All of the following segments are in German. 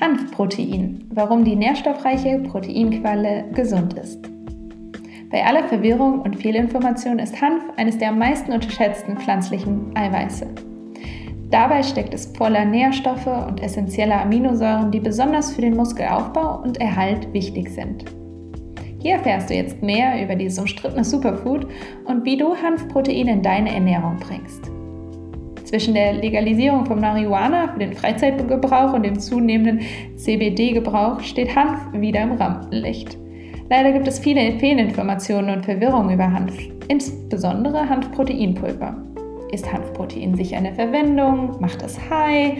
Hanfprotein, warum die nährstoffreiche Proteinquelle gesund ist. Bei aller Verwirrung und Fehlinformation ist Hanf eines der am meisten unterschätzten pflanzlichen Eiweiße. Dabei steckt es voller Nährstoffe und essentieller Aminosäuren, die besonders für den Muskelaufbau und Erhalt wichtig sind. Hier erfährst du jetzt mehr über dieses umstrittene Superfood und wie du Hanfprotein in deine Ernährung bringst. Zwischen der Legalisierung von Marihuana für den Freizeitgebrauch und dem zunehmenden CBD-Gebrauch steht Hanf wieder im Rampenlicht. Leider gibt es viele Fehlinformationen und Verwirrung über Hanf, insbesondere Hanfproteinpulver. Ist Hanfprotein sicher eine Verwendung? Macht es high?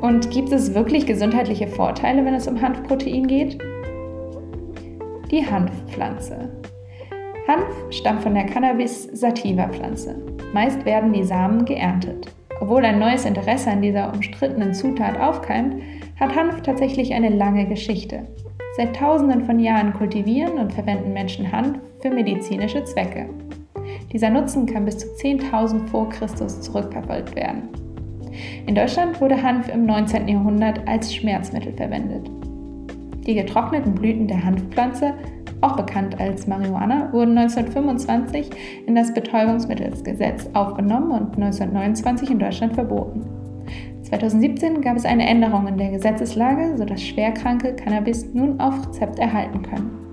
Und gibt es wirklich gesundheitliche Vorteile, wenn es um Hanfprotein geht? Die Hanfpflanze. Hanf stammt von der Cannabis sativa Pflanze. Meist werden die Samen geerntet. Obwohl ein neues Interesse an dieser umstrittenen Zutat aufkeimt, hat Hanf tatsächlich eine lange Geschichte. Seit Tausenden von Jahren kultivieren und verwenden Menschen Hanf für medizinische Zwecke. Dieser Nutzen kann bis zu 10.000 vor Christus zurückverfolgt werden. In Deutschland wurde Hanf im 19. Jahrhundert als Schmerzmittel verwendet. Die getrockneten Blüten der Hanfpflanze auch bekannt als Marihuana, wurden 1925 in das Betäubungsmittelsgesetz aufgenommen und 1929 in Deutschland verboten. 2017 gab es eine Änderung in der Gesetzeslage, sodass Schwerkranke Cannabis nun auf Rezept erhalten können.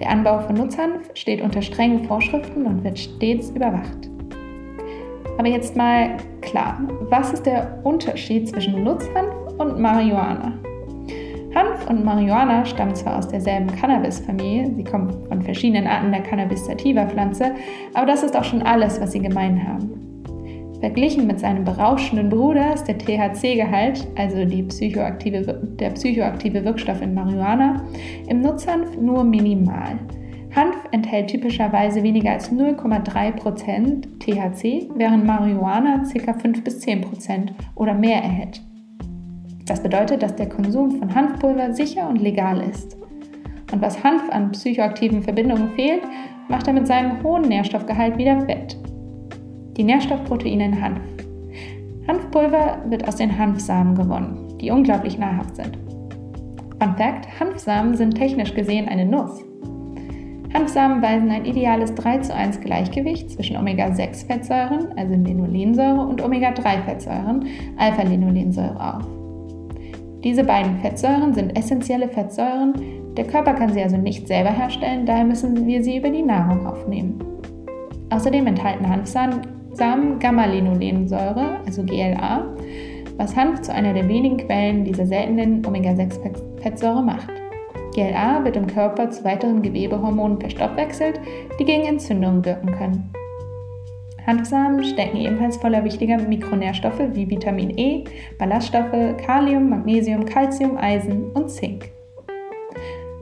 Der Anbau von Nutzhanf steht unter strengen Vorschriften und wird stets überwacht. Aber jetzt mal klar, was ist der Unterschied zwischen Nutzhanf und Marihuana? Hanf und Marihuana stammen zwar aus derselben Cannabis-Familie, sie kommen von verschiedenen Arten der Cannabis sativa Pflanze, aber das ist auch schon alles, was sie gemein haben. Verglichen mit seinem berauschenden Bruder ist der THC-Gehalt, also psychoaktive, der psychoaktive Wirkstoff in Marihuana, im Nutzhanf nur minimal. Hanf enthält typischerweise weniger als 0,3% THC, während Marihuana ca. 5 bis 10% oder mehr erhält. Das bedeutet, dass der Konsum von Hanfpulver sicher und legal ist. Und was Hanf an psychoaktiven Verbindungen fehlt, macht er mit seinem hohen Nährstoffgehalt wieder wett. Die Nährstoffproteine in Hanf. Hanfpulver wird aus den Hanfsamen gewonnen, die unglaublich nahrhaft sind. Fun Fact: Hanfsamen sind technisch gesehen eine Nuss. Hanfsamen weisen ein ideales 3 zu 1 Gleichgewicht zwischen Omega-6-Fettsäuren, also Linolensäure, und Omega-3-Fettsäuren, Alpha-Linolensäure auf. Diese beiden Fettsäuren sind essentielle Fettsäuren, der Körper kann sie also nicht selber herstellen, daher müssen wir sie über die Nahrung aufnehmen. Außerdem enthalten Hanfsamen Gamma-Linolensäure, also GLA, was Hanf zu einer der wenigen Quellen dieser seltenen Omega-6-Fettsäure macht. GLA wird im Körper zu weiteren Gewebehormonen verstoffwechselt, die gegen Entzündungen wirken können. Hanfsamen stecken ebenfalls voller wichtiger Mikronährstoffe wie Vitamin E, Ballaststoffe, Kalium, Magnesium, Calcium, Eisen und Zink.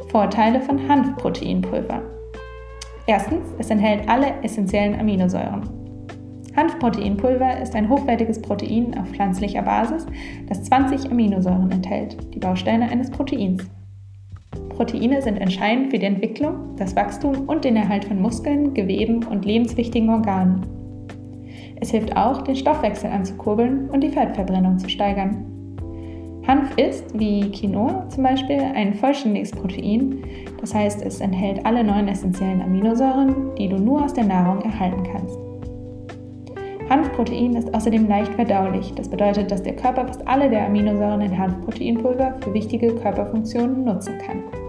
Vorteile von Hanfproteinpulver. Erstens, es enthält alle essentiellen Aminosäuren. Hanfproteinpulver ist ein hochwertiges Protein auf pflanzlicher Basis, das 20 Aminosäuren enthält, die Bausteine eines Proteins. Proteine sind entscheidend für die Entwicklung, das Wachstum und den Erhalt von Muskeln, Geweben und lebenswichtigen Organen. Es hilft auch, den Stoffwechsel anzukurbeln und die Fettverbrennung zu steigern. Hanf ist, wie Quinoa zum Beispiel, ein vollständiges Protein, das heißt, es enthält alle neun essentiellen Aminosäuren, die du nur aus der Nahrung erhalten kannst. Hanfprotein ist außerdem leicht verdaulich, das bedeutet, dass der Körper fast alle der Aminosäuren in Hanfproteinpulver für wichtige Körperfunktionen nutzen kann.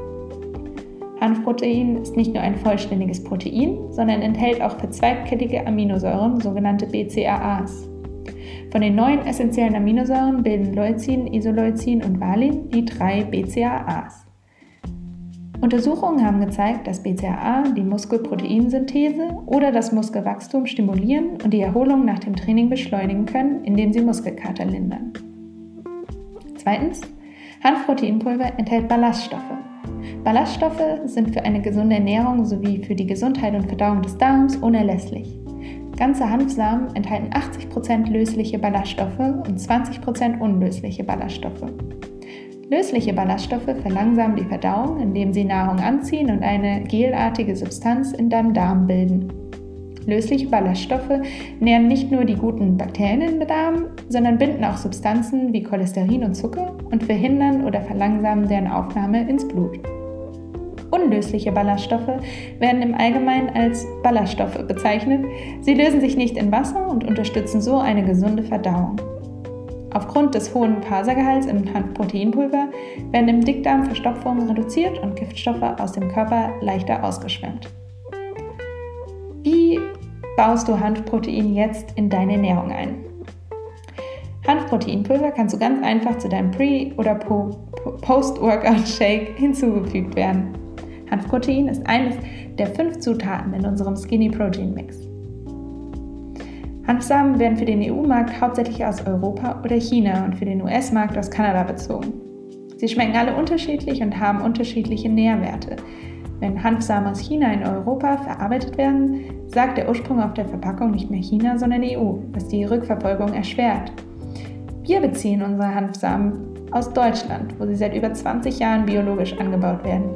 Hanfprotein ist nicht nur ein vollständiges Protein, sondern enthält auch verzweigkettige Aminosäuren, sogenannte BCAAs. Von den neun essentiellen Aminosäuren bilden Leucin, Isoleucin und Valin die drei BCAAs. Untersuchungen haben gezeigt, dass BCAA die Muskelproteinsynthese oder das Muskelwachstum stimulieren und die Erholung nach dem Training beschleunigen können, indem sie Muskelkater lindern. Zweitens, Hanfproteinpulver enthält Ballaststoffe. Ballaststoffe sind für eine gesunde Ernährung sowie für die Gesundheit und Verdauung des Darms unerlässlich. Ganze Hanfsamen enthalten 80% lösliche Ballaststoffe und 20% unlösliche Ballaststoffe. Lösliche Ballaststoffe verlangsamen die Verdauung, indem sie Nahrung anziehen und eine gelartige Substanz in deinem Darm bilden. Lösliche Ballaststoffe nähren nicht nur die guten Bakterien den Darm, sondern binden auch Substanzen wie Cholesterin und Zucker und verhindern oder verlangsamen deren Aufnahme ins Blut. Unlösliche Ballaststoffe werden im Allgemeinen als Ballaststoffe bezeichnet. Sie lösen sich nicht in Wasser und unterstützen so eine gesunde Verdauung. Aufgrund des hohen Pasergehalts im Hanfproteinpulver werden im Dickdarm Verstopfungen reduziert und Giftstoffe aus dem Körper leichter ausgeschwemmt. Wie baust du Hanfprotein jetzt in deine Ernährung ein? Hanfproteinpulver kannst du ganz einfach zu deinem Pre- oder Post-Workout-Shake hinzugefügt werden. Hanfprotein ist eines der fünf Zutaten in unserem Skinny Protein Mix. Hanfsamen werden für den EU-Markt hauptsächlich aus Europa oder China und für den US-Markt aus Kanada bezogen. Sie schmecken alle unterschiedlich und haben unterschiedliche Nährwerte. Wenn Hanfsamen aus China in Europa verarbeitet werden, sagt der Ursprung auf der Verpackung nicht mehr China, sondern EU, was die Rückverfolgung erschwert. Wir beziehen unsere Hanfsamen aus Deutschland, wo sie seit über 20 Jahren biologisch angebaut werden.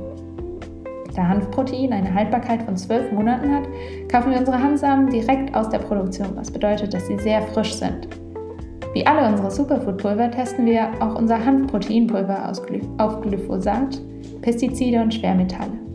Da Hanfprotein eine Haltbarkeit von 12 Monaten hat, kaufen wir unsere Hanfsamen direkt aus der Produktion, was bedeutet, dass sie sehr frisch sind. Wie alle unsere Superfood-Pulver testen wir auch unser Hanfproteinpulver auf Glyphosat, Pestizide und Schwermetalle.